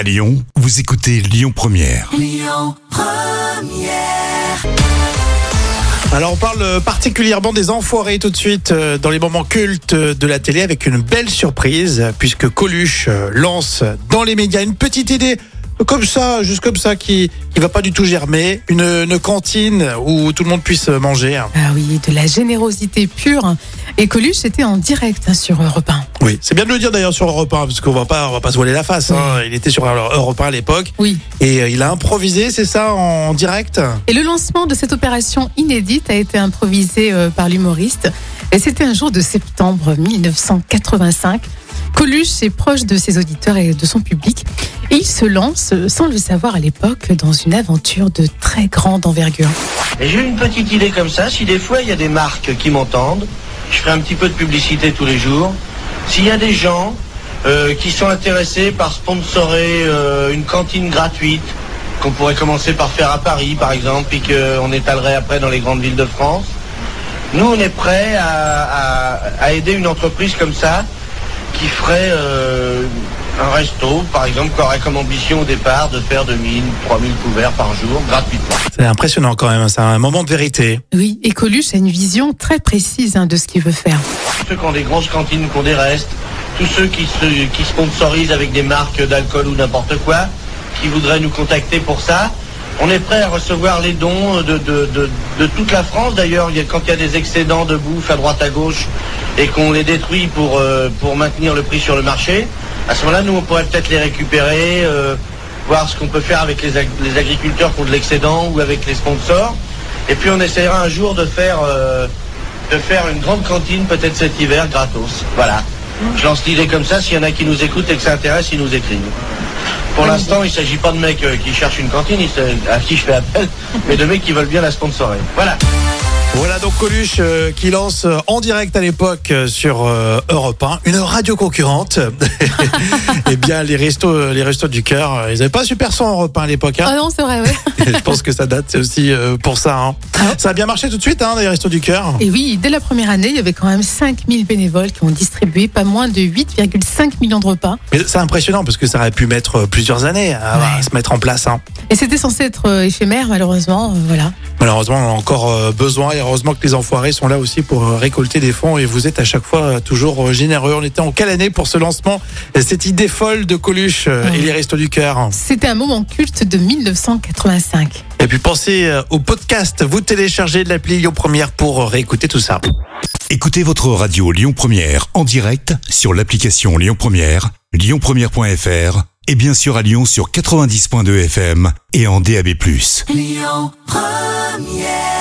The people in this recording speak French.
À Lyon, vous écoutez Lyon Première. Alors on parle particulièrement des enfoirés tout de suite euh, dans les moments cultes de la télé avec une belle surprise puisque Coluche euh, lance dans les médias une petite idée comme ça, juste comme ça, qui qui va pas du tout germer, une, une cantine où tout le monde puisse manger. Ah oui, de la générosité pure. Et Coluche était en direct hein, sur Europe 1. Oui, c'est bien de le dire d'ailleurs sur Europe 1 parce qu'on va pas on va pas se voiler la face. hein. Il était sur Europe 1 à l'époque Oui. et euh, il a improvisé, c'est ça, en direct? Et le lancement de cette opération inédite a été improvisé euh, par l'humoriste. Et c'était un jour de septembre 1985. Coluche est proche de ses auditeurs et de son public. Et il se lance, sans le savoir à l'époque, dans une aventure de très grande envergure. Et j'ai une petite idée comme ça, si des fois il y a des marques qui m'entendent, je ferai un petit peu de publicité tous les jours. S'il y a des gens euh, qui sont intéressés par sponsorer euh, une cantine gratuite, qu'on pourrait commencer par faire à Paris par exemple, puis qu'on étalerait après dans les grandes villes de France, nous on est prêts à, aider une entreprise comme ça qui ferait euh, un resto, par exemple, qui aurait comme ambition au départ de faire 2000, 3000 couverts par jour gratuitement. C'est impressionnant quand même, c'est un moment de vérité. Oui, et Coluche a une vision très précise hein, de ce qu'il veut faire. ceux qui ont des grosses cantines, qui ont des restes, tous ceux qui, se, qui sponsorisent avec des marques d'alcool ou n'importe quoi, qui voudraient nous contacter pour ça. On est prêt à recevoir les dons de, de- de- de toute la France. D'ailleurs, il y a- quand il y a des excédents de bouffe à droite à gauche et qu'on les détruit pour, euh, pour maintenir le prix sur le marché, à ce moment-là, nous, on pourrait peut-être les récupérer, euh, voir ce qu'on peut faire avec les, ag- les agriculteurs pour de l'excédent ou avec les sponsors. Et puis, on essaiera un jour de faire... euh, de faire une grande cantine peut-être cet hiver gratos. Voilà. Je lance l'idée comme ça, s'il y en a qui nous écoutent et que ça intéresse, ils nous écrivent. Pour l'instant, il ne s'agit pas de mecs euh, qui cherchent une cantine, à qui je fais appel, mais de mecs qui veulent bien la sponsorer. Voilà. Voilà donc Coluche euh, qui lance euh, en direct à l'époque euh, sur Europe 1 une radio concurrente. Eh bien les restos, les restos du cœur, ils n'avaient pas super son Europe 1 à l'époque. hein. Ah non, c'est vrai, ouais. Je pense que ça date c'est aussi euh, pour ça. hein. Ah. Ça a bien marché tout de suite, hein, les restos du cœur. Et oui, dès la première année, il y avait quand même 5000 bénévoles qui ont distribué pas moins de 8,5 millions de repas. Mais c'est impressionnant parce que ça aurait pu mettre euh, plusieurs années à, à Ouais. se mettre en place. hein. Et c'était censé être euh, éphémère, malheureusement. euh, voilà. Malheureusement, on en a encore euh, besoin et heureusement que les enfoirés sont là aussi pour euh, récolter des fonds et vous êtes à chaque fois euh, toujours euh, généreux. On était en quelle année pour ce lancement? Cette idée folle de Coluche euh, et les restos du cœur. C'était un moment culte de 1985. Et puis pensez au podcast, vous téléchargez de l'appli Lyon Première pour réécouter tout ça. Écoutez votre radio Lyon Première en direct sur l'application Lyon Première, lyonpremière.fr et bien sûr à Lyon sur 90.2 FM et en DAB+. Lyon Première